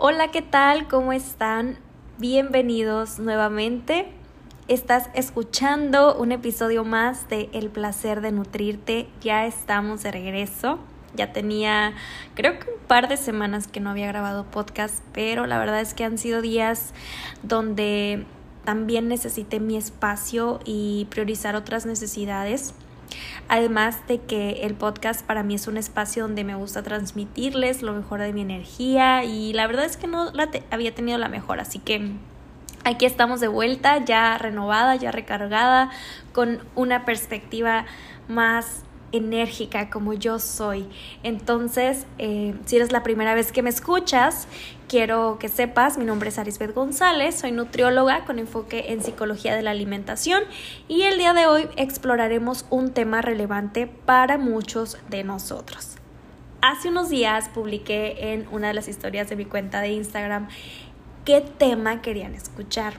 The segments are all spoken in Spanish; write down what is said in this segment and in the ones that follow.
Hola, ¿qué tal? ¿Cómo están? Bienvenidos nuevamente. Estás escuchando un episodio más de El placer de nutrirte. Ya estamos de regreso. Ya tenía, creo que un par de semanas que no había grabado podcast, pero la verdad es que han sido días donde también necesité mi espacio y priorizar otras necesidades. Además de que el podcast para mí es un espacio donde me gusta transmitirles lo mejor de mi energía y la verdad es que no la había tenido la mejor, así que aquí estamos de vuelta, ya renovada, ya recargada, con una perspectiva más enérgica como yo soy. Entonces, eh, si eres la primera vez que me escuchas, quiero que sepas, mi nombre es Arisbeth González, soy nutrióloga con enfoque en psicología de la alimentación y el día de hoy exploraremos un tema relevante para muchos de nosotros. Hace unos días publiqué en una de las historias de mi cuenta de Instagram qué tema querían escuchar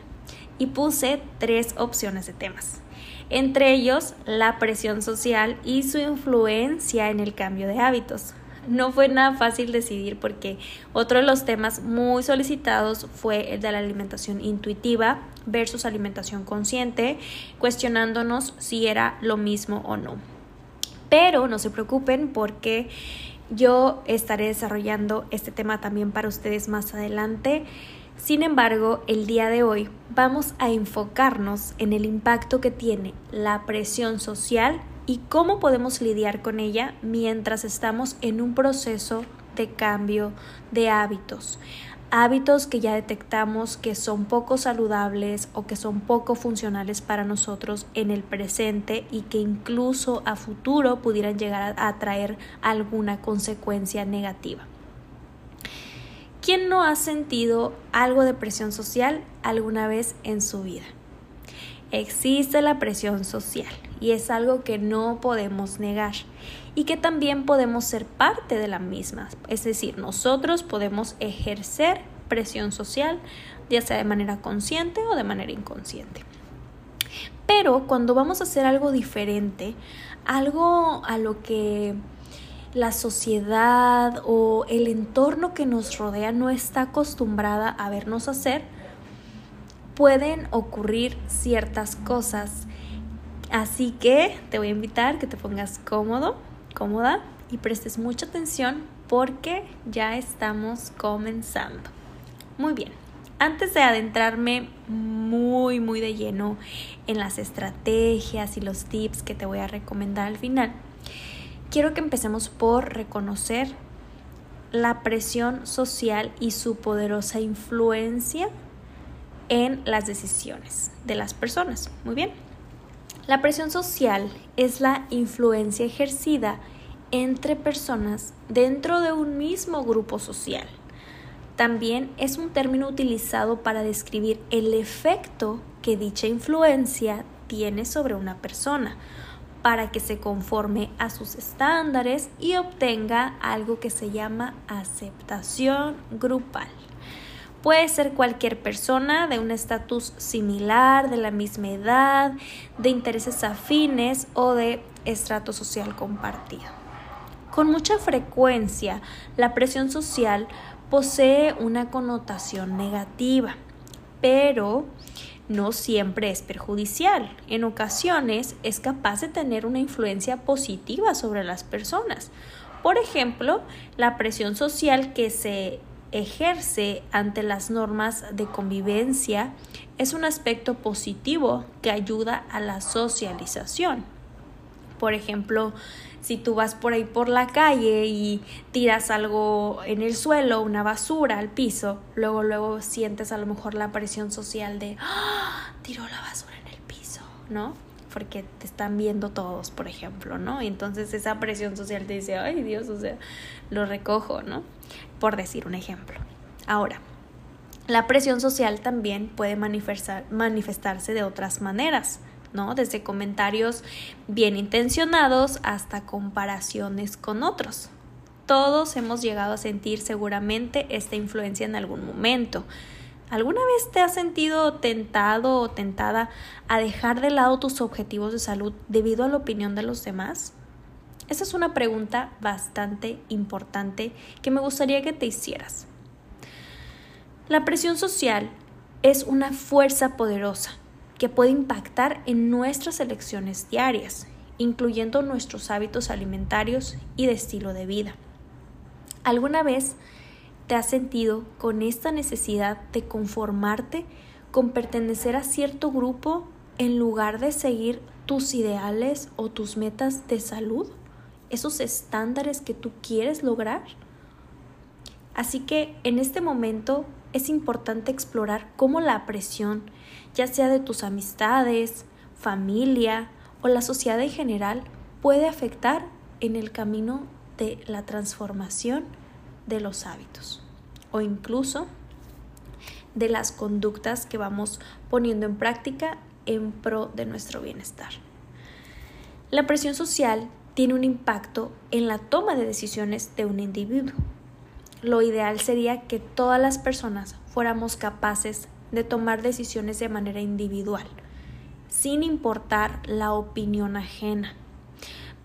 y puse tres opciones de temas entre ellos la presión social y su influencia en el cambio de hábitos. No fue nada fácil decidir porque otro de los temas muy solicitados fue el de la alimentación intuitiva versus alimentación consciente, cuestionándonos si era lo mismo o no. Pero no se preocupen porque yo estaré desarrollando este tema también para ustedes más adelante. Sin embargo, el día de hoy vamos a enfocarnos en el impacto que tiene la presión social y cómo podemos lidiar con ella mientras estamos en un proceso de cambio de hábitos. Hábitos que ya detectamos que son poco saludables o que son poco funcionales para nosotros en el presente y que incluso a futuro pudieran llegar a traer alguna consecuencia negativa. ¿Quién no ha sentido algo de presión social alguna vez en su vida? Existe la presión social y es algo que no podemos negar y que también podemos ser parte de la misma. Es decir, nosotros podemos ejercer presión social ya sea de manera consciente o de manera inconsciente. Pero cuando vamos a hacer algo diferente, algo a lo que la sociedad o el entorno que nos rodea no está acostumbrada a vernos hacer, pueden ocurrir ciertas cosas. Así que te voy a invitar que te pongas cómodo, cómoda y prestes mucha atención porque ya estamos comenzando. Muy bien, antes de adentrarme muy, muy de lleno en las estrategias y los tips que te voy a recomendar al final, quiero que empecemos por reconocer la presión social y su poderosa influencia en las decisiones de las personas. Muy bien. La presión social es la influencia ejercida entre personas dentro de un mismo grupo social. También es un término utilizado para describir el efecto que dicha influencia tiene sobre una persona para que se conforme a sus estándares y obtenga algo que se llama aceptación grupal. Puede ser cualquier persona de un estatus similar, de la misma edad, de intereses afines o de estrato social compartido. Con mucha frecuencia, la presión social posee una connotación negativa, pero no siempre es perjudicial. En ocasiones es capaz de tener una influencia positiva sobre las personas. Por ejemplo, la presión social que se ejerce ante las normas de convivencia es un aspecto positivo que ayuda a la socialización. Por ejemplo, si tú vas por ahí por la calle y tiras algo en el suelo, una basura al piso, luego luego sientes a lo mejor la presión social de ¡Ah! tiró la basura en el piso, ¿no? Porque te están viendo todos, por ejemplo, ¿no? Y entonces esa presión social te dice, ay Dios, o sea, lo recojo, ¿no? Por decir un ejemplo. Ahora, la presión social también puede manifestar, manifestarse de otras maneras. ¿No? Desde comentarios bien intencionados hasta comparaciones con otros. Todos hemos llegado a sentir seguramente esta influencia en algún momento. ¿Alguna vez te has sentido tentado o tentada a dejar de lado tus objetivos de salud debido a la opinión de los demás? Esa es una pregunta bastante importante que me gustaría que te hicieras. La presión social es una fuerza poderosa que puede impactar en nuestras elecciones diarias, incluyendo nuestros hábitos alimentarios y de estilo de vida. ¿Alguna vez te has sentido con esta necesidad de conformarte con pertenecer a cierto grupo en lugar de seguir tus ideales o tus metas de salud? ¿Esos estándares que tú quieres lograr? Así que en este momento es importante explorar cómo la presión, ya sea de tus amistades, familia o la sociedad en general, puede afectar en el camino de la transformación de los hábitos o incluso de las conductas que vamos poniendo en práctica en pro de nuestro bienestar. La presión social tiene un impacto en la toma de decisiones de un individuo lo ideal sería que todas las personas fuéramos capaces de tomar decisiones de manera individual, sin importar la opinión ajena.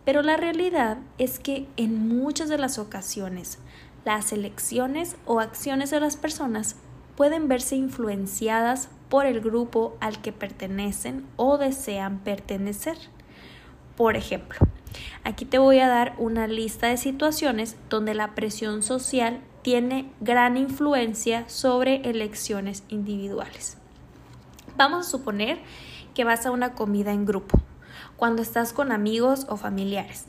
Pero la realidad es que en muchas de las ocasiones las elecciones o acciones de las personas pueden verse influenciadas por el grupo al que pertenecen o desean pertenecer. Por ejemplo, Aquí te voy a dar una lista de situaciones donde la presión social tiene gran influencia sobre elecciones individuales. Vamos a suponer que vas a una comida en grupo, cuando estás con amigos o familiares.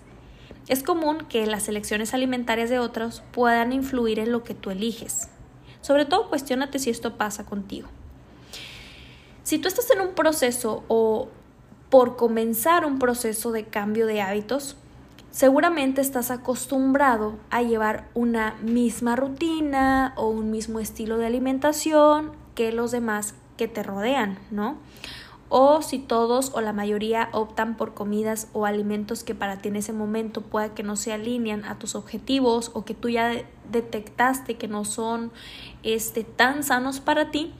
Es común que las elecciones alimentarias de otros puedan influir en lo que tú eliges. Sobre todo, cuestionate si esto pasa contigo. Si tú estás en un proceso o por comenzar un proceso de cambio de hábitos, seguramente estás acostumbrado a llevar una misma rutina o un mismo estilo de alimentación que los demás que te rodean, ¿no? O si todos o la mayoría optan por comidas o alimentos que para ti en ese momento pueda que no se alinean a tus objetivos o que tú ya detectaste que no son este, tan sanos para ti,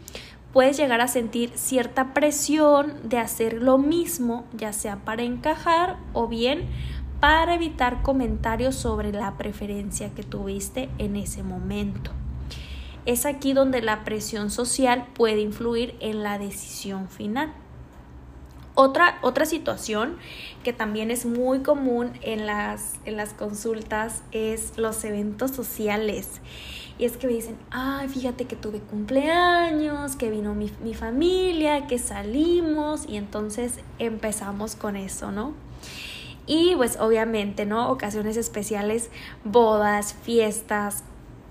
puedes llegar a sentir cierta presión de hacer lo mismo, ya sea para encajar o bien para evitar comentarios sobre la preferencia que tuviste en ese momento. Es aquí donde la presión social puede influir en la decisión final. Otra, otra situación que también es muy común en las, en las consultas es los eventos sociales. Y es que me dicen, ay, fíjate que tuve cumpleaños, que vino mi, mi familia, que salimos y entonces empezamos con eso, ¿no? Y pues obviamente, ¿no? Ocasiones especiales, bodas, fiestas,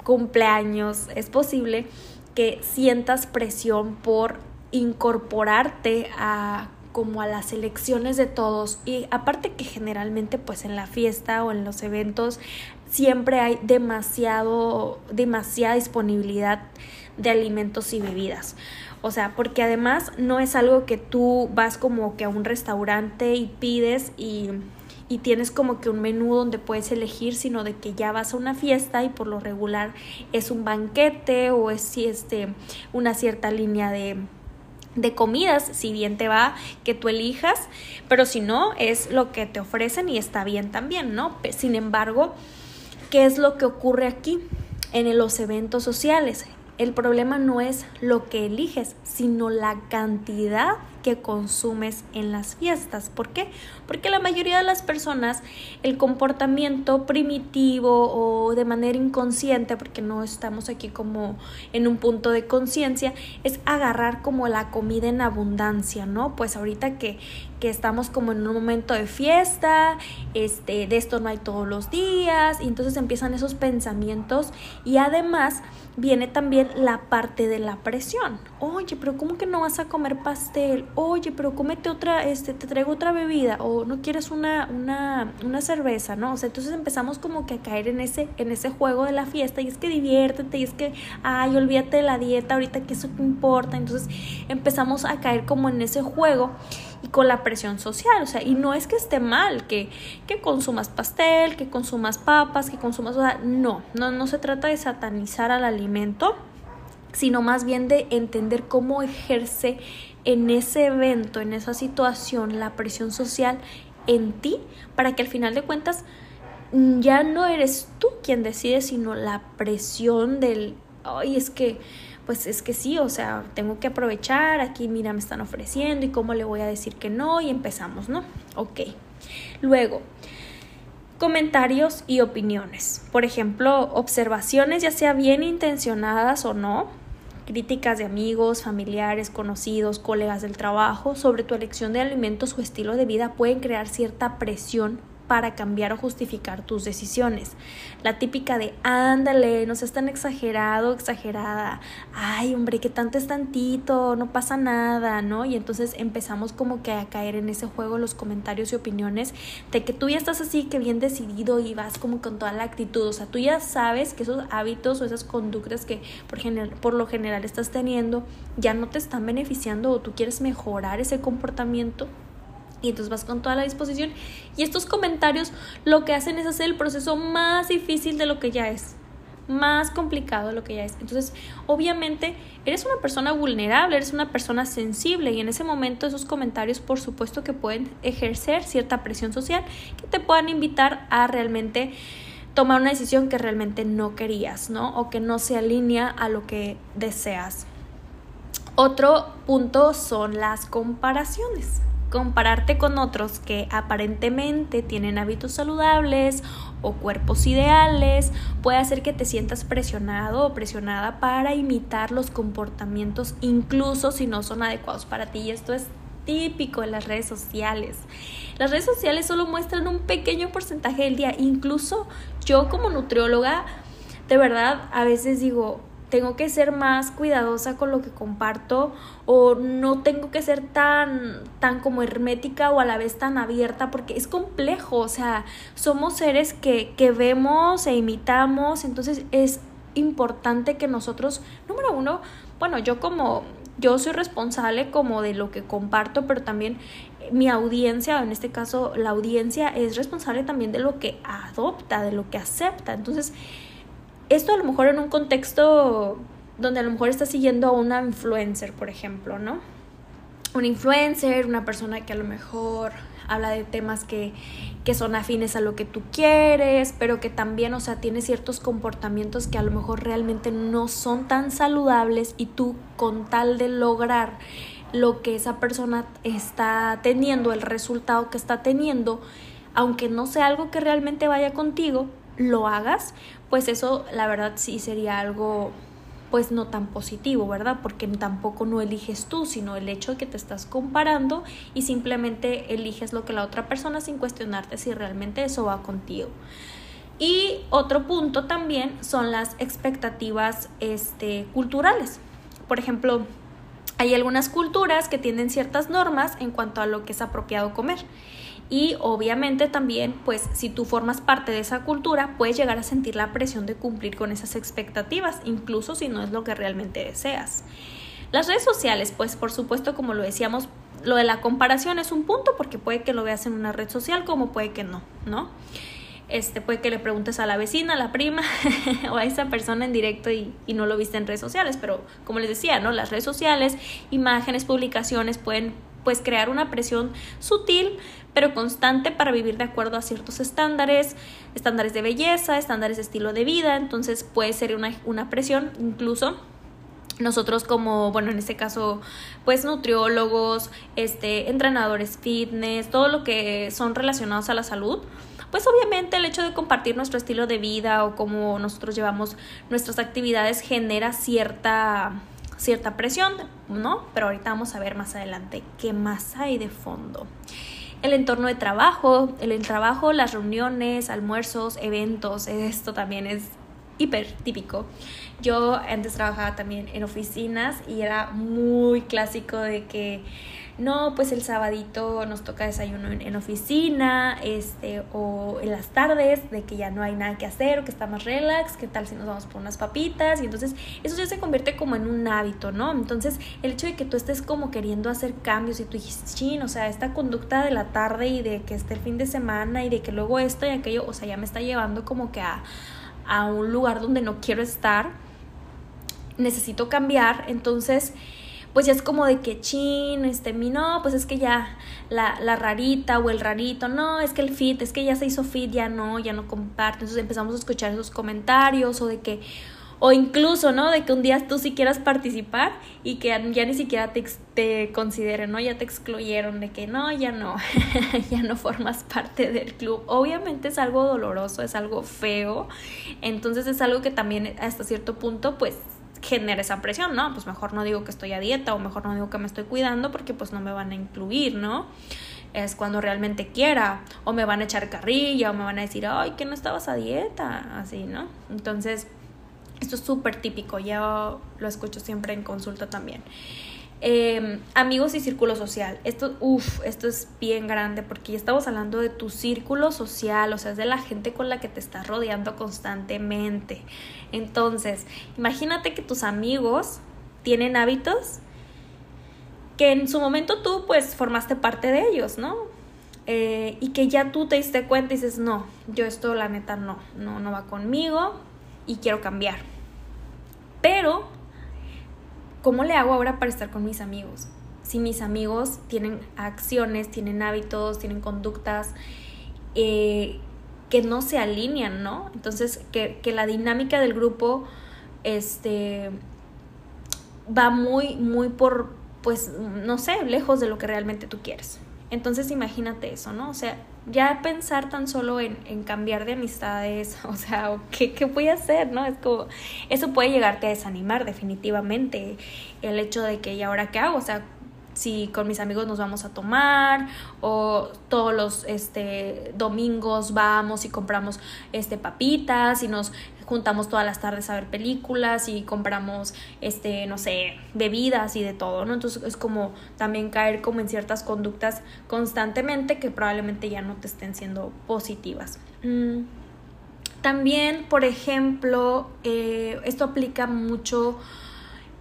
cumpleaños, es posible que sientas presión por incorporarte a como a las elecciones de todos y aparte que generalmente pues en la fiesta o en los eventos siempre hay demasiado, demasiada disponibilidad de alimentos y bebidas. O sea, porque además no es algo que tú vas como que a un restaurante y pides y, y tienes como que un menú donde puedes elegir, sino de que ya vas a una fiesta y por lo regular es un banquete o es este, una cierta línea de, de comidas, si bien te va que tú elijas, pero si no, es lo que te ofrecen y está bien también, ¿no? Sin embargo, ¿Qué es lo que ocurre aquí en los eventos sociales? El problema no es lo que eliges, sino la cantidad que consumes en las fiestas. ¿Por qué? Porque la mayoría de las personas el comportamiento primitivo o de manera inconsciente, porque no estamos aquí como en un punto de conciencia, es agarrar como la comida en abundancia, ¿no? Pues ahorita que, que estamos como en un momento de fiesta, este, de esto no hay todos los días, y entonces empiezan esos pensamientos y además viene también la parte de la presión. Oye, pero ¿cómo que no vas a comer pastel? Oye, pero cómete otra, este, te traigo otra bebida, o no quieres una, una, una cerveza, ¿no? O sea, entonces empezamos como que a caer en ese, en ese juego de la fiesta, y es que diviértete, y es que, ay, olvídate de la dieta, ahorita que eso te importa. Entonces empezamos a caer como en ese juego y con la presión social, o sea, y no es que esté mal que, que consumas pastel, que consumas papas, que consumas, no, no, no se trata de satanizar al alimento, sino más bien de entender cómo ejerce en ese evento, en esa situación, la presión social en ti, para que al final de cuentas ya no eres tú quien decide, sino la presión del ay, es que, pues es que sí, o sea, tengo que aprovechar, aquí mira, me están ofreciendo y cómo le voy a decir que no y empezamos, ¿no? Ok. Luego, comentarios y opiniones. Por ejemplo, observaciones ya sea bien intencionadas o no, críticas de amigos, familiares, conocidos, colegas del trabajo sobre tu elección de alimentos o estilo de vida pueden crear cierta presión para cambiar o justificar tus decisiones. La típica de, ándale, no seas tan exagerado, exagerada, ay, hombre, que tanto es tantito, no pasa nada, ¿no? Y entonces empezamos como que a caer en ese juego los comentarios y opiniones de que tú ya estás así, que bien decidido y vas como con toda la actitud, o sea, tú ya sabes que esos hábitos o esas conductas que por, por lo general estás teniendo ya no te están beneficiando o tú quieres mejorar ese comportamiento y entonces vas con toda la disposición. Y estos comentarios lo que hacen es hacer el proceso más difícil de lo que ya es, más complicado de lo que ya es. Entonces, obviamente, eres una persona vulnerable, eres una persona sensible y en ese momento esos comentarios, por supuesto, que pueden ejercer cierta presión social que te puedan invitar a realmente tomar una decisión que realmente no querías, ¿no? O que no se alinea a lo que deseas. Otro punto son las comparaciones compararte con otros que aparentemente tienen hábitos saludables o cuerpos ideales puede hacer que te sientas presionado o presionada para imitar los comportamientos incluso si no son adecuados para ti y esto es típico en las redes sociales. Las redes sociales solo muestran un pequeño porcentaje del día, incluso yo como nutrióloga de verdad a veces digo, tengo que ser más cuidadosa con lo que comparto o no tengo que ser tan tan como hermética o a la vez tan abierta porque es complejo, o sea, somos seres que, que vemos e imitamos, entonces es importante que nosotros, número uno, bueno, yo como yo soy responsable como de lo que comparto, pero también mi audiencia, en este caso la audiencia es responsable también de lo que adopta, de lo que acepta. Entonces, esto a lo mejor en un contexto donde a lo mejor estás siguiendo a una influencer, por ejemplo, ¿no? Un influencer, una persona que a lo mejor habla de temas que, que son afines a lo que tú quieres, pero que también, o sea, tiene ciertos comportamientos que a lo mejor realmente no son tan saludables y tú con tal de lograr lo que esa persona está teniendo, el resultado que está teniendo, aunque no sea algo que realmente vaya contigo, lo hagas, pues eso la verdad sí sería algo pues no tan positivo, ¿verdad? Porque tampoco no eliges tú, sino el hecho de que te estás comparando y simplemente eliges lo que la otra persona sin cuestionarte si realmente eso va contigo. Y otro punto también son las expectativas este, culturales. Por ejemplo, hay algunas culturas que tienen ciertas normas en cuanto a lo que es apropiado comer y obviamente también, pues si tú formas parte de esa cultura, puedes llegar a sentir la presión de cumplir con esas expectativas, incluso si no es lo que realmente deseas. Las redes sociales, pues por supuesto, como lo decíamos, lo de la comparación es un punto porque puede que lo veas en una red social como puede que no, ¿no? Este, puede que le preguntes a la vecina, a la prima o a esa persona en directo y, y, no lo viste en redes sociales, pero como les decía, ¿no? Las redes sociales, imágenes, publicaciones pueden pues crear una presión sutil pero constante para vivir de acuerdo a ciertos estándares, estándares de belleza, estándares de estilo de vida, entonces puede ser una, una presión incluso nosotros como, bueno, en este caso, pues nutriólogos, este, entrenadores fitness, todo lo que son relacionados a la salud, pues obviamente el hecho de compartir nuestro estilo de vida o cómo nosotros llevamos nuestras actividades genera cierta cierta presión, ¿no? Pero ahorita vamos a ver más adelante qué más hay de fondo. El entorno de trabajo, el trabajo, las reuniones, almuerzos, eventos, esto también es hiper típico. Yo antes trabajaba también en oficinas y era muy clásico de que no, pues el sabadito nos toca desayuno en, oficina, este, o en las tardes, de que ya no hay nada que hacer, o que está más relax, qué tal si nos vamos por unas papitas, y entonces eso ya se convierte como en un hábito, ¿no? Entonces, el hecho de que tú estés como queriendo hacer cambios y tú dijiste, chin, o sea, esta conducta de la tarde y de que esté el fin de semana y de que luego esto y aquello, o sea, ya me está llevando como que a, a un lugar donde no quiero estar, necesito cambiar, entonces pues ya es como de que chin, este, mi no, pues es que ya la, la, rarita o el rarito, no, es que el fit, es que ya se hizo fit, ya no, ya no comparte. Entonces empezamos a escuchar esos comentarios o de que, O incluso, ¿no? De que un día tú sí quieras participar y que ya ni siquiera te, te consideren, ¿no? Ya te excluyeron de que no, ya no, ya no formas parte del club. Obviamente es algo doloroso, es algo feo. Entonces es algo que también hasta cierto punto, pues genera esa presión, ¿no? Pues mejor no digo que estoy a dieta o mejor no digo que me estoy cuidando porque pues no me van a incluir, ¿no? Es cuando realmente quiera o me van a echar carrilla o me van a decir, ay, que no estabas a dieta, así, ¿no? Entonces, esto es súper típico, ya lo escucho siempre en consulta también. Em, amigos y círculo social. Esto, uff, esto es bien grande porque ya estamos hablando de tu círculo social, o sea, es de la gente con la que te estás rodeando constantemente. Entonces, imagínate que tus amigos tienen hábitos que en su momento tú pues formaste parte de ellos, ¿no? Eh, y que ya tú te diste cuenta y dices, no, yo esto la neta no, no, no va conmigo y quiero cambiar. Pero ¿cómo le hago ahora para estar con mis amigos? Si mis amigos tienen acciones, tienen hábitos, tienen conductas eh, que no se alinean, ¿no? Entonces, que, la dinámica del grupo este, va muy, muy por, pues, no sé, lejos de lo que realmente tú quieres. Entonces, imagínate eso, ¿no? O sea, ya pensar tan solo en, en cambiar de amistades, o sea, ¿qué, ¿qué, voy a hacer? ¿No? Es como, eso puede llegarte a desanimar definitivamente, el hecho de que, ¿y ahora qué hago? O sea, si con mis amigos nos vamos a tomar o todos los este domingos vamos y compramos este papitas y nos juntamos todas las tardes a ver películas y compramos este no sé bebidas y de todo no entonces es como también caer como en ciertas conductas constantemente que probablemente ya no te estén siendo positivas mm. también por ejemplo eh, esto aplica mucho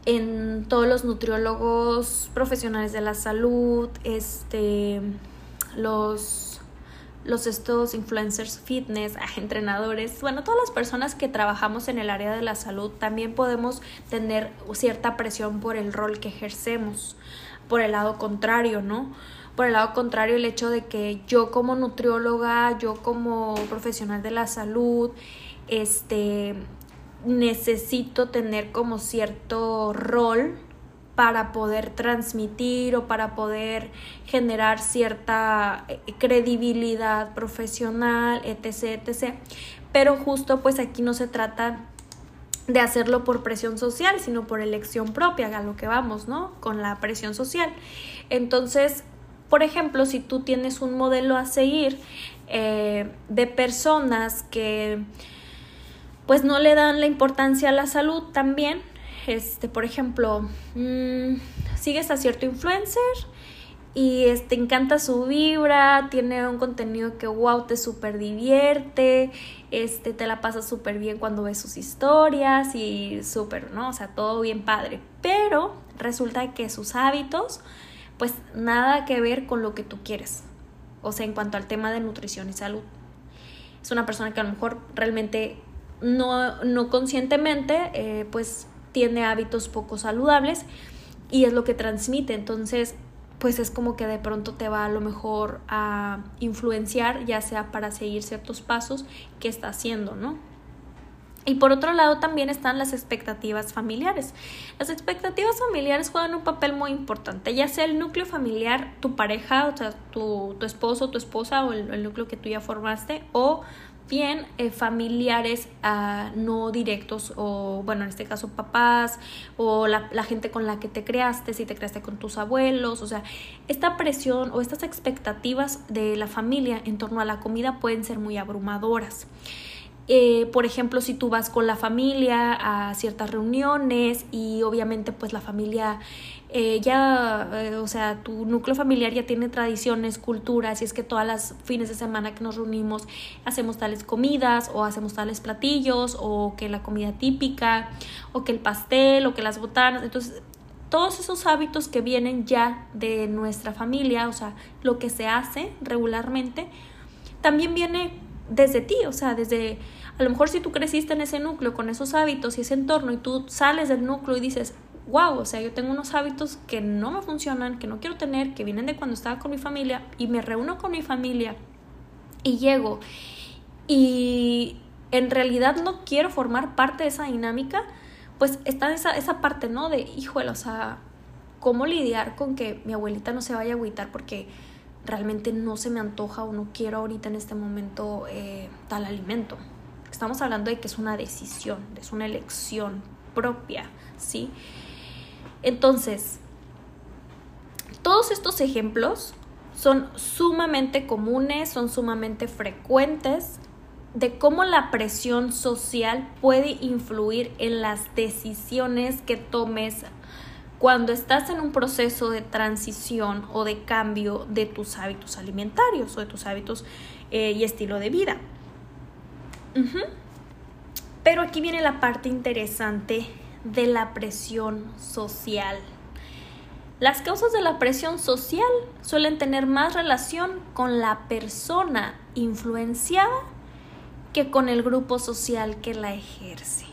en todos los nutriólogos profesionales de la salud, este, los, los estos influencers fitness, entrenadores, bueno, todas las personas que trabajamos en el área de la salud también podemos tener cierta presión por el rol que ejercemos, por el lado contrario, ¿no? Por el lado contrario, el hecho de que yo como nutrióloga, yo como profesional de la salud, este, necesito tener como cierto rol para poder transmitir o para poder generar cierta eh, credibilidad profesional, etc.. Pero justo pues aquí no se trata de hacerlo por presión social, sino por elección propia, a lo que vamos, ¿no? Con la presión social. Entonces, por ejemplo, si tú tienes un modelo a seguir eh, de personas que pues no le dan la importancia a la salud también. Este, por ejemplo, mmm, sigues a cierto influencer y te este, encanta su vibra, tiene un contenido que wow, te súper divierte, este, te la pasas súper bien cuando ves sus historias y súper, ¿no? O sea, todo bien padre. Pero resulta que sus hábitos, pues nada que ver con lo que tú quieres. O sea, en cuanto al tema de nutrición y salud. Es una persona que a lo mejor realmente no, no conscientemente, eh, pues tiene hábitos poco saludables y es lo que transmite. Entonces, pues es como que de pronto te va a lo mejor a influenciar, ya sea para seguir ciertos pasos que está haciendo, ¿no? Y por otro lado también están las expectativas familiares. Las expectativas familiares juegan un papel muy importante, ya sea el núcleo familiar, tu pareja, o sea, tu, tu esposo, tu esposa o el, el núcleo que tú ya formaste, o bien eh, familiares ah, no directos o bueno en este caso papás o la, la, gente con la que te creaste si te creaste con tus abuelos o sea esta presión o estas expectativas de la familia en torno a la comida pueden ser muy abrumadoras eh, por ejemplo, si tú vas con la familia a ciertas reuniones y obviamente pues la familia eh, ya, eh, o sea, tu núcleo familiar ya tiene tradiciones, culturas y es que todas las fines de semana que nos reunimos hacemos tales comidas o hacemos tales platillos o que la comida típica o que el pastel o que las botanas, entonces todos esos hábitos que vienen ya de nuestra familia, o sea, lo que se hace regularmente, también viene desde ti, o sea, desde, a lo mejor si tú creciste en ese núcleo con esos hábitos y ese entorno y tú sales del núcleo y dices, wow, o sea, yo tengo unos hábitos que no me funcionan, que no quiero tener, que vienen de cuando estaba con mi familia y me reúno con mi familia y llego y en realidad no quiero formar parte de esa dinámica, pues está esa, esa parte, ¿no? De, híjole, o sea, ¿cómo lidiar con que mi abuelita no se vaya a agüitar porque realmente no se me antoja o no quiero ahorita en este momento eh, tal alimento? Estamos hablando de que es una decisión, es una elección propia, ¿sí? Entonces, todos estos ejemplos son sumamente comunes, son sumamente frecuentes de cómo la presión social puede influir en las decisiones que tomes cuando estás en un proceso de transición o de cambio de tus hábitos alimentarios o de tus hábitos eh, y estilo de vida. Pero aquí viene la parte interesante de la presión social. Las causas de la presión social suelen tener más relación con la persona influenciada que con el grupo social que la ejerce.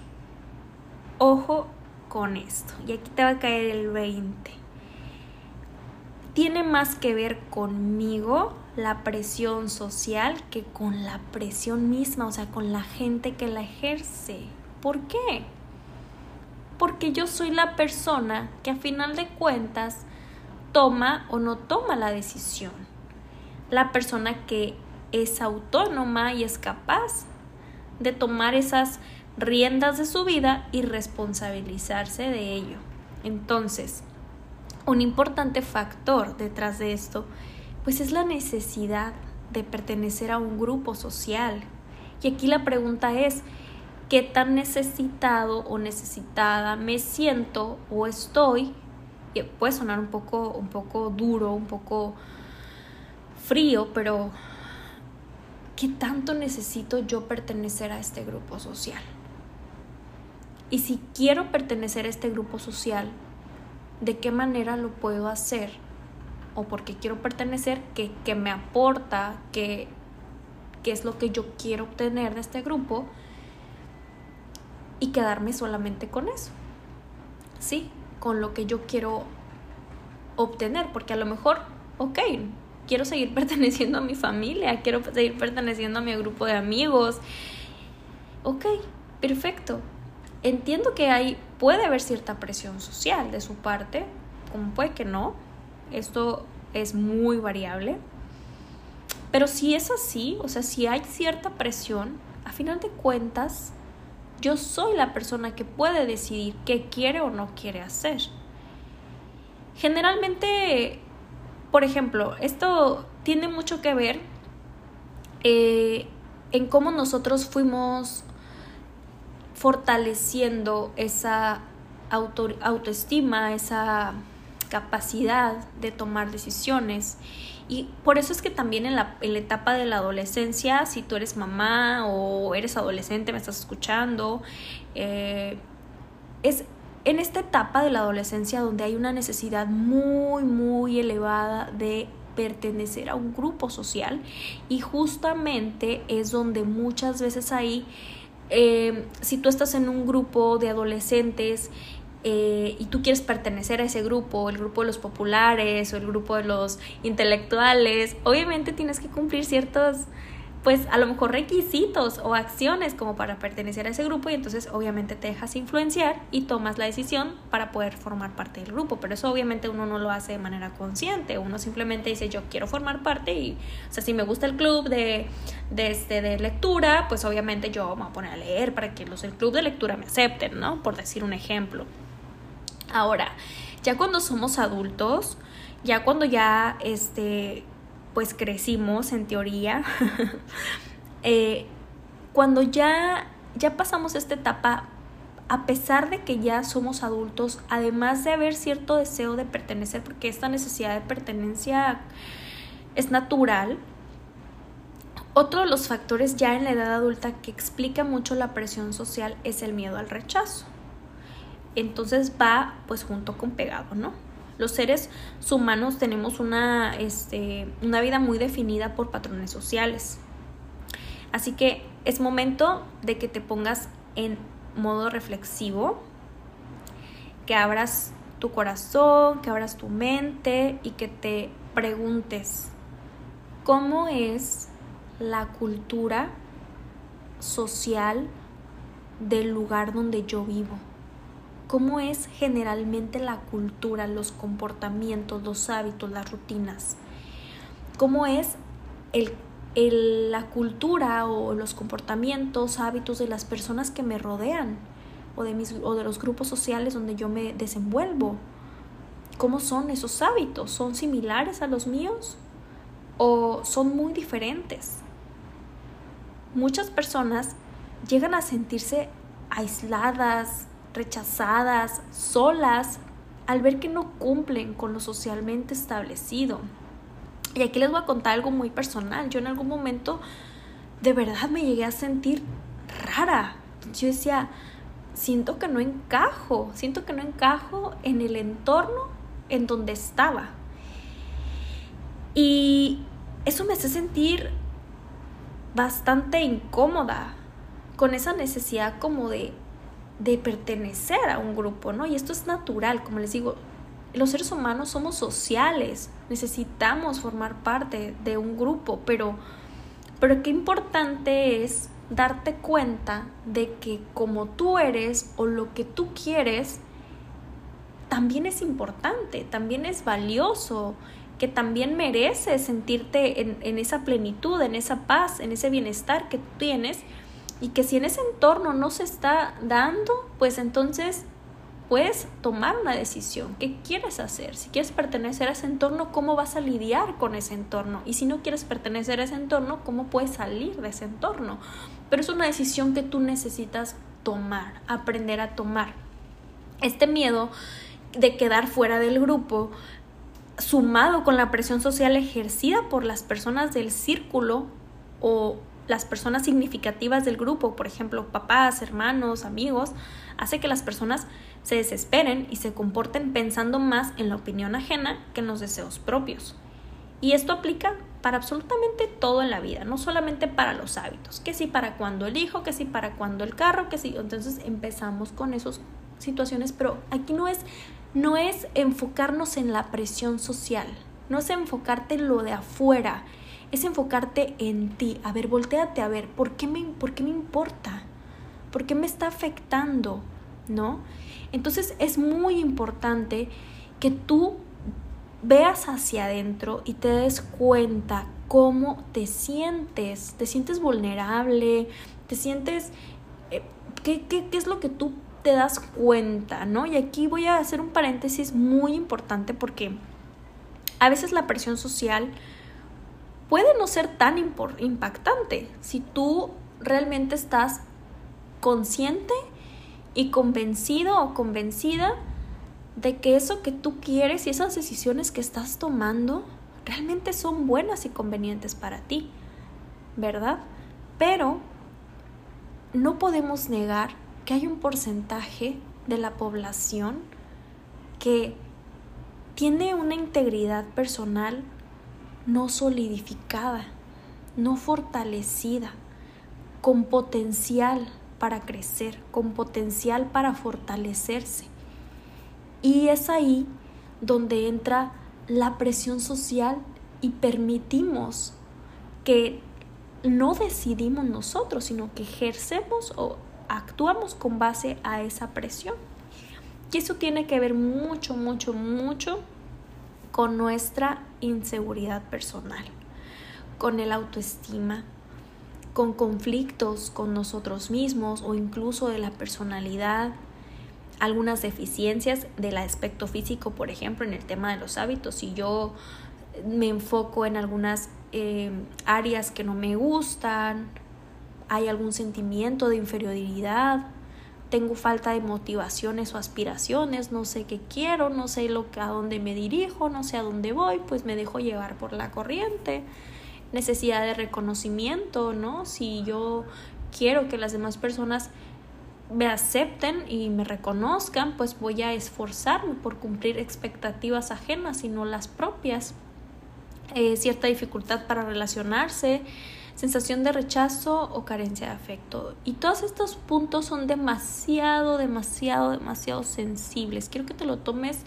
Ojo con esto, y aquí te va a caer el 20. Tiene más que ver conmigo la presión social que con la presión misma, o sea, con la gente que la ejerce. ¿Por qué? Porque yo soy la persona que a final de cuentas toma o no toma la decisión. La persona que es autónoma y es capaz de tomar esas riendas de su vida y responsabilizarse de ello. Entonces, un importante factor detrás de esto, pues es la necesidad de pertenecer a un grupo social. Y aquí la pregunta es, ¿qué tan necesitado o necesitada me siento o estoy? Puede sonar un poco, un poco duro, un poco frío, pero ¿qué tanto necesito yo pertenecer a este grupo social? Y si quiero pertenecer a este grupo social, ¿de qué manera lo puedo hacer? O porque quiero pertenecer, ¿qué, qué me aporta? ¿Qué, ¿Qué es lo que yo quiero obtener de este grupo? Y quedarme solamente con eso. Sí, con lo que yo quiero obtener, porque a lo mejor, ok, quiero seguir perteneciendo a mi familia, quiero seguir perteneciendo a mi grupo de amigos. Ok, perfecto. Entiendo que hay, puede haber cierta presión social de su parte, como puede que no. Esto es muy variable. Pero si es así, o sea, si hay cierta presión, a final de cuentas, yo soy la persona que puede decidir qué quiere o no quiere hacer. Generalmente por ejemplo, esto tiene mucho que ver eh, en cómo nosotros fuimos fortaleciendo esa autoestima, esa capacidad de tomar decisiones. Y por eso es que también en la, etapa de la adolescencia, si tú eres mamá o eres adolescente, me estás escuchando, eh, es en esta etapa de la adolescencia donde hay una necesidad muy, muy elevada de pertenecer a un grupo social y justamente es donde muchas veces ahí, eh, si tú estás en un grupo de adolescentes eh, y tú quieres pertenecer a ese grupo, el grupo de los populares o el grupo de los intelectuales, obviamente tienes que cumplir ciertos pues a lo mejor requisitos o acciones como para pertenecer a ese grupo y entonces obviamente te dejas influenciar y tomas la decisión para poder formar parte del grupo, pero eso obviamente uno no lo hace de manera consciente, uno simplemente dice yo quiero formar parte y, o sea, si me gusta el club de, de, este, de lectura, pues obviamente yo me voy a poner a leer para que los del club de lectura me acepten, ¿no? Por decir un ejemplo. Ahora, ya cuando somos adultos, ya cuando ya este pues crecimos en teoría, eh, cuando ya, ya pasamos esta etapa, a pesar de que ya somos adultos, además de haber cierto deseo de pertenecer, porque esta necesidad de pertenencia es natural, otro de los factores ya en la edad adulta que explica mucho la presión social es el miedo al rechazo. Entonces va pues junto con pegado, ¿no? Los seres humanos tenemos una, este, una vida muy definida por patrones sociales. Así que es momento de que te pongas en modo reflexivo, que abras tu corazón, que abras tu mente y que te preguntes cómo es la cultura social del lugar donde yo vivo? ¿Cómo es generalmente la cultura, los comportamientos, los hábitos, las rutinas? ¿Cómo es el, la cultura o los comportamientos, hábitos de las personas que me rodean o de, mis, o de los grupos sociales donde yo me desenvuelvo? ¿Cómo son esos hábitos? ¿Son similares a los míos o son muy diferentes? Muchas personas llegan a sentirse aisladas, rechazadas, solas, al ver que no cumplen con lo socialmente establecido. Y aquí les voy a contar algo muy personal. Yo en algún momento de verdad me llegué a sentir rara. Yo decía, siento que no encajo, siento que no encajo en el entorno en donde estaba. Y eso me hace sentir bastante incómoda, con esa necesidad como de, de pertenecer a un grupo, ¿no? Y esto es natural, como les digo, los seres humanos somos sociales, necesitamos formar parte de un grupo, pero, pero qué importante es darte cuenta de que como tú eres o lo que tú quieres, también es importante, también es valioso, que también mereces sentirte en, en esa plenitud, en esa paz, en ese bienestar que tú tienes y que si en ese entorno no se está dando, pues entonces puedes tomar una decisión. ¿Qué quieres hacer? Si quieres pertenecer a ese entorno, ¿cómo vas a lidiar con ese entorno? Y si no quieres pertenecer a ese entorno, ¿cómo puedes salir de ese entorno? Pero es una decisión que tú necesitas tomar, aprender a tomar. Este miedo de quedar fuera del grupo, sumado con la presión social ejercida por las personas del círculo o las personas significativas del grupo, por ejemplo, papás, hermanos, amigos, hace que las personas se desesperen y se comporten pensando más en la opinión ajena que en los deseos propios. Y esto aplica para absolutamente todo en la vida, no solamente para los hábitos, que si para cuando el hijo, que si para cuando el carro, que si entonces empezamos con esas situaciones, pero aquí no es no es enfocarnos en la presión social, no es enfocarte en lo de afuera, es enfocarte en ti. A ver, volteate a ver, ¿por qué me, por qué me importa? ¿Por qué me está afectando? ¿No? Entonces es muy importante que tú veas hacia adentro y te des cuenta cómo te sientes, te sientes vulnerable, te sientes... Eh, ¿qué, qué, qué es lo que tú te das cuenta, ¿no? Y aquí voy a hacer un paréntesis muy importante porque a veces la presión social puede no ser tan impactante si tú realmente estás consciente y convencido o convencida de que eso que tú quieres y esas decisiones que estás tomando realmente son buenas y convenientes para ti, ¿verdad? Pero no podemos negar que hay un porcentaje de la población que tiene una integridad personal no solidificada, no fortalecida, con potencial para crecer, con potencial para fortalecerse. Y es ahí donde entra la presión social y permitimos que no decidimos nosotros, sino que ejercemos o actuamos con base a esa presión. Y eso tiene que ver mucho, mucho, mucho con nuestra inseguridad personal, con el autoestima, con conflictos con nosotros mismos o incluso de la personalidad, algunas deficiencias del aspecto físico, por ejemplo, en el tema de los hábitos. Si yo me enfoco en algunas eh, áreas que no me gustan, hay algún sentimiento de inferioridad, tengo falta de motivaciones o aspiraciones, no sé qué quiero, no sé lo que, a dónde me dirijo, no sé a dónde voy, pues me dejo llevar por la corriente. Necesidad de reconocimiento, ¿no? Si yo quiero que las demás personas me acepten y me reconozcan, pues voy a esforzarme por cumplir expectativas ajenas y no las propias. Eh, cierta dificultad para relacionarse, sensación de rechazo o carencia de afecto. Y todos estos puntos son demasiado, demasiado, demasiado sensibles. Quiero que te lo tomes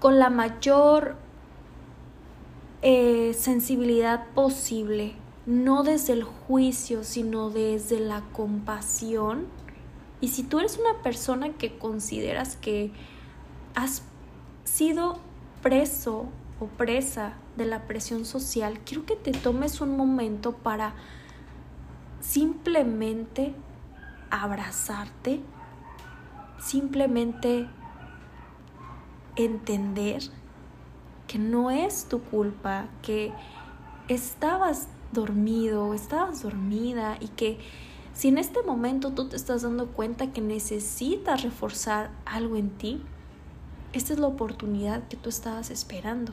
con la mayor eh, sensibilidad posible no desde el juicio, sino desde la compasión. Y si tú eres una persona que consideras que has sido preso o presa de la presión social, quiero que te tomes un momento para simplemente abrazarte, simplemente entender que no es tu culpa, que estabas dormido, estabas dormida y que si en este momento tú te estás dando cuenta que necesitas reforzar algo en ti, esta es la oportunidad que tú estabas esperando.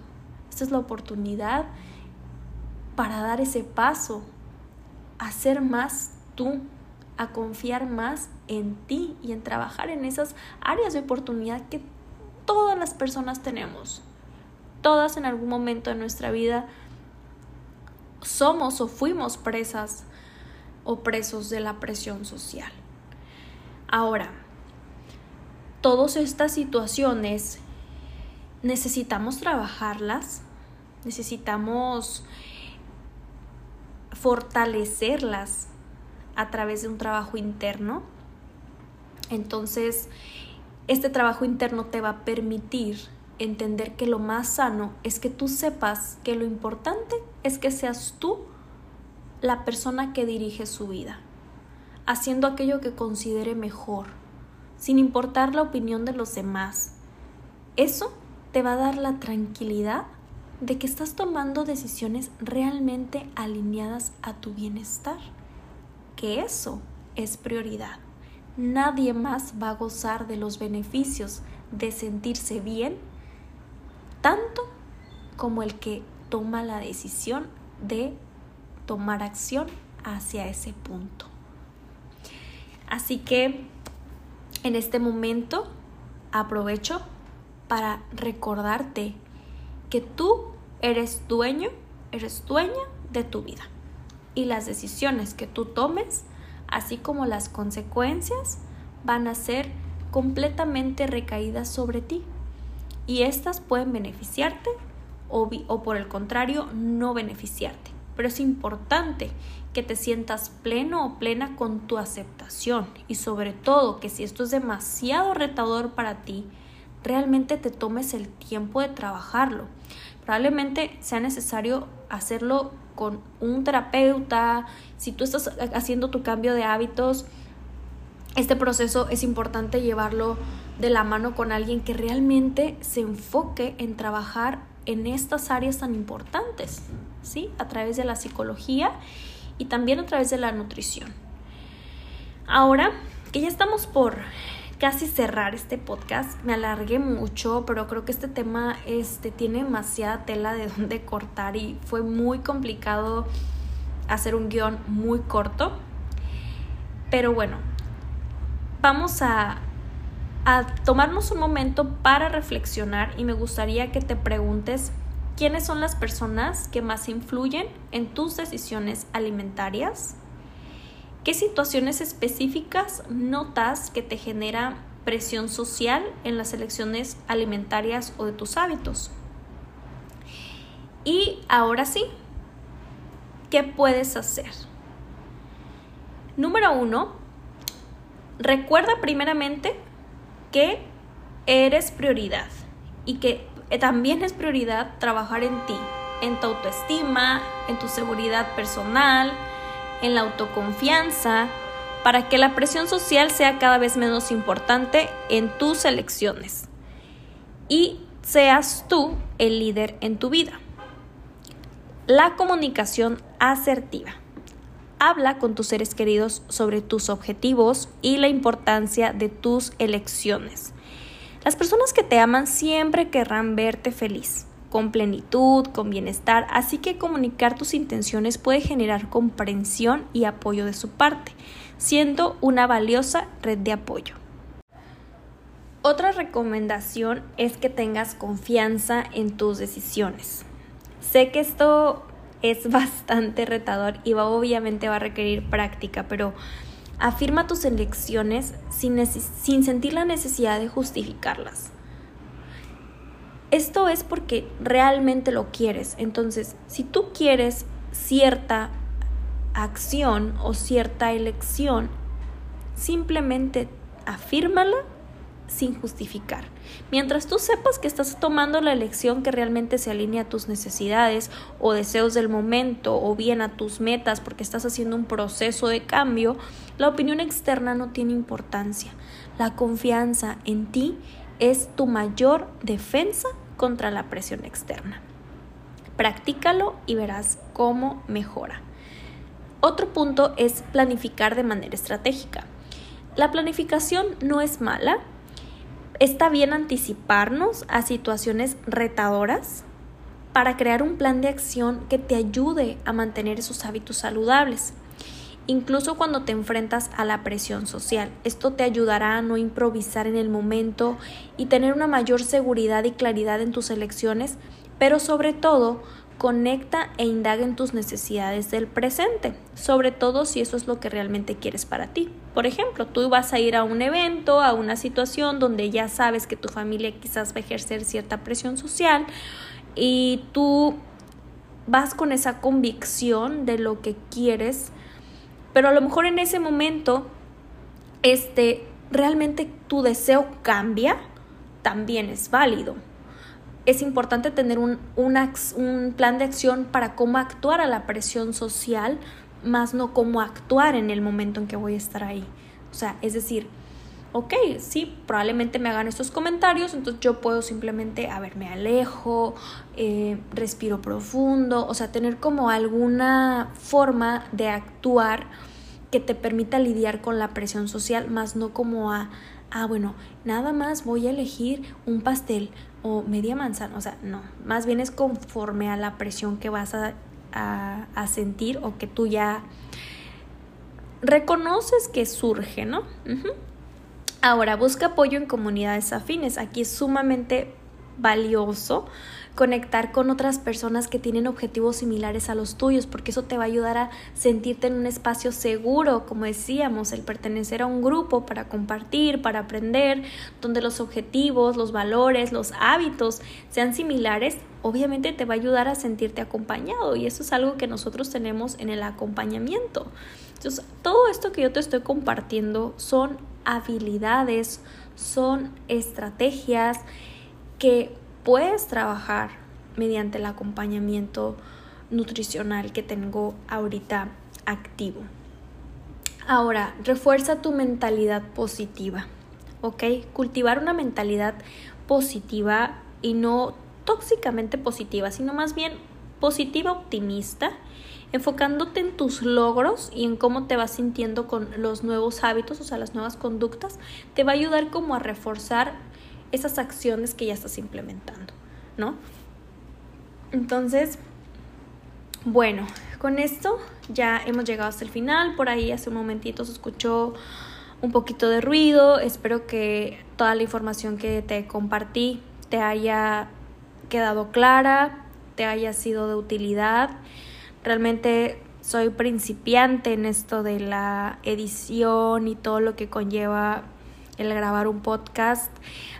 Esta es la oportunidad para dar ese paso, a ser más tú, a confiar más en ti y en trabajar en esas áreas de oportunidad que todas las personas tenemos. Todas en algún momento de nuestra vida somos o fuimos presas o presos de la presión social. Ahora, todas estas situaciones necesitamos trabajarlas, necesitamos fortalecerlas a través de un trabajo interno. Entonces, este trabajo interno te va a permitir entender que lo más sano es que tú sepas que lo importante es que seas tú la persona que dirige su vida, haciendo aquello que considere mejor, sin importar la opinión de los demás. Eso te va a dar la tranquilidad de que estás tomando decisiones realmente alineadas a tu bienestar, que eso es prioridad. Nadie más va a gozar de los beneficios de sentirse bien tanto como el que toma la decisión de tomar acción hacia ese punto. Así que en este momento aprovecho para recordarte que tú eres dueño, eres dueña de tu vida. Y las decisiones que tú tomes, así como las consecuencias, van a ser completamente recaídas sobre ti y estas pueden beneficiarte o, o por el contrario no beneficiarte. Pero es importante que te sientas pleno o plena con tu aceptación y sobre todo que si esto es demasiado retador para ti, realmente te tomes el tiempo de trabajarlo. Probablemente sea necesario hacerlo con un terapeuta, si tú estás haciendo tu cambio de hábitos, este proceso es importante llevarlo de la mano con alguien que realmente se enfoque en trabajar en estas áreas tan importantes, ¿sí? A través de la psicología y también a través de la nutrición. Ahora que ya estamos por casi cerrar este podcast, me alargué mucho, pero creo que este tema este, tiene demasiada tela de donde cortar y fue muy complicado hacer un guion muy corto. Pero bueno, vamos a a tomarnos un momento para reflexionar y me gustaría que te preguntes quiénes son las personas que más influyen en tus decisiones alimentarias, qué situaciones específicas notas que te genera presión social en las elecciones alimentarias o de tus hábitos. Y ahora sí, ¿qué puedes hacer? Número uno, recuerda primeramente que eres prioridad y que también es prioridad trabajar en ti, en tu autoestima, en tu seguridad personal, en la autoconfianza, para que la presión social sea cada vez menos importante en tus elecciones y seas tú el líder en tu vida. La comunicación asertiva. Habla con tus seres queridos sobre tus objetivos y la importancia de tus elecciones. Las personas que te aman siempre querrán verte feliz, con plenitud, con bienestar, así que comunicar tus intenciones puede generar comprensión y apoyo de su parte, siendo una valiosa red de apoyo. Otra recomendación es que tengas confianza en tus decisiones. Sé que esto es bastante retador y va, obviamente va a requerir práctica, pero afirma tus elecciones sin, sin sentir la necesidad de justificarlas. Esto es porque realmente lo quieres. Entonces, si tú quieres cierta acción o cierta elección, simplemente afírmala sin justificar. Mientras tú sepas que estás tomando la elección que realmente se alinea a tus necesidades o deseos del momento o bien a tus metas porque estás haciendo un proceso de cambio, la opinión externa no tiene importancia. La confianza en ti es tu mayor defensa contra la presión externa. Practícalo y verás cómo mejora. Otro punto es planificar de manera estratégica. La planificación no es mala, Está bien anticiparnos a situaciones retadoras para crear un plan de acción que te ayude a mantener esos hábitos saludables. Incluso cuando te enfrentas a la presión social, esto te ayudará a no improvisar en el momento y tener una mayor seguridad y claridad en tus elecciones, pero sobre todo conecta e indaga en tus necesidades del presente, sobre todo si eso es lo que realmente quieres para ti. Por ejemplo, tú vas a ir a un evento, a una situación donde ya sabes que tu familia quizás va a ejercer cierta presión social y tú vas con esa convicción de lo que quieres, pero a lo mejor en ese momento este realmente tu deseo cambia, también es válido es importante tener un, un, plan de acción para cómo actuar a la presión social, más no cómo actuar en el momento en que voy a estar ahí. O sea, es decir, ok, sí, probablemente me hagan estos comentarios, entonces yo puedo simplemente, a ver, me alejo, eh, respiro profundo, o sea, tener como alguna forma de actuar que te permita lidiar con la presión social, más no como a, ah, bueno, nada más voy a elegir un pastel, o media manzana, o sea, no, más bien es conforme a la presión que vas a, a, sentir o que tú ya reconoces que surge, ¿no? Ahora, busca apoyo en comunidades afines. Aquí es sumamente valioso conectar con otras personas que tienen objetivos similares a los tuyos, porque eso te va a ayudar a sentirte en un espacio seguro, como decíamos, el pertenecer a un grupo para compartir, para aprender, donde los objetivos, los valores, los hábitos sean similares, obviamente te va a ayudar a sentirte acompañado y eso es algo que nosotros tenemos en el acompañamiento. Entonces, todo esto que yo te estoy compartiendo son habilidades, son estrategias que puedes trabajar mediante el acompañamiento nutricional que tengo ahorita activo. Ahora, refuerza tu mentalidad positiva, ¿ok? Cultivar una mentalidad positiva y no tóxicamente positiva, sino más bien positiva optimista, enfocándote en tus logros y en cómo te vas sintiendo con los nuevos hábitos, o sea, las nuevas conductas, te va a ayudar como a reforzar esas acciones que ya estás implementando, ¿no? Entonces, bueno, con esto ya hemos llegado hasta el final. Por ahí hace un momentito se escuchó un poquito de ruido. Espero que toda la información que te compartí te haya quedado clara, te haya sido de utilidad. Realmente soy principiante en esto de la edición y todo lo que conlleva el grabar un podcast.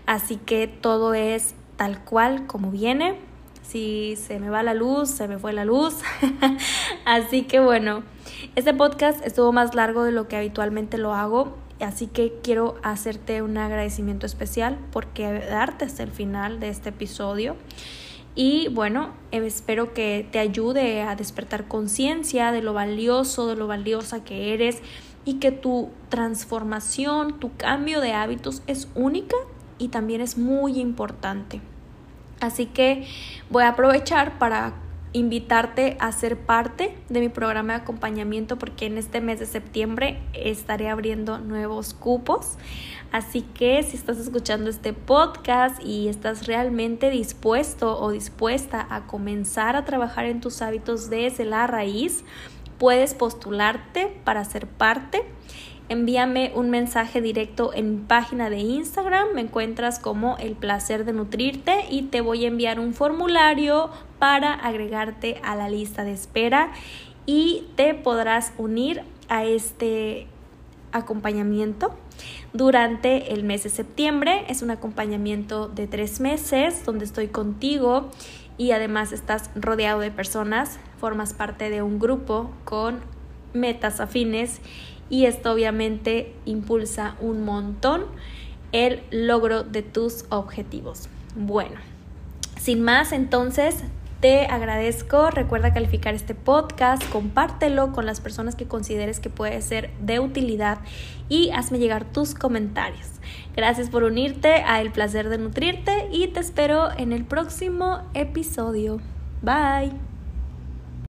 Así que todo es tal cual como viene. Si se me va la luz, se me fue la luz. así que bueno, este podcast estuvo más largo de lo que habitualmente lo hago. Así que quiero hacerte un agradecimiento especial por quedarte hasta el final de este episodio. Y bueno, espero que te ayude a despertar conciencia de lo valioso, de lo valiosa que eres y que tu transformación, tu cambio de hábitos es única y también es muy importante. Así que voy a aprovechar para invitarte a ser parte de mi programa de acompañamiento porque en este mes de septiembre estaré abriendo nuevos cupos. Así que si estás escuchando este podcast y estás realmente dispuesto o dispuesta a comenzar a trabajar en tus hábitos desde la raíz, puedes postularte para ser parte. Envíame un mensaje directo en mi página de Instagram, me encuentras como el placer de nutrirte y te voy a enviar un formulario para agregarte a la lista de espera y te podrás unir a este acompañamiento durante el mes de septiembre. Es un acompañamiento de tres meses donde estoy contigo y además estás rodeado de personas, formas parte de un grupo con metas afines y esto obviamente impulsa un montón el logro de tus objetivos. Bueno, sin más entonces te agradezco, recuerda calificar este podcast, compártelo con las personas que consideres que puede ser de utilidad y hazme llegar tus comentarios. Gracias por unirte a El placer de nutrirte y te espero en el próximo episodio. Bye.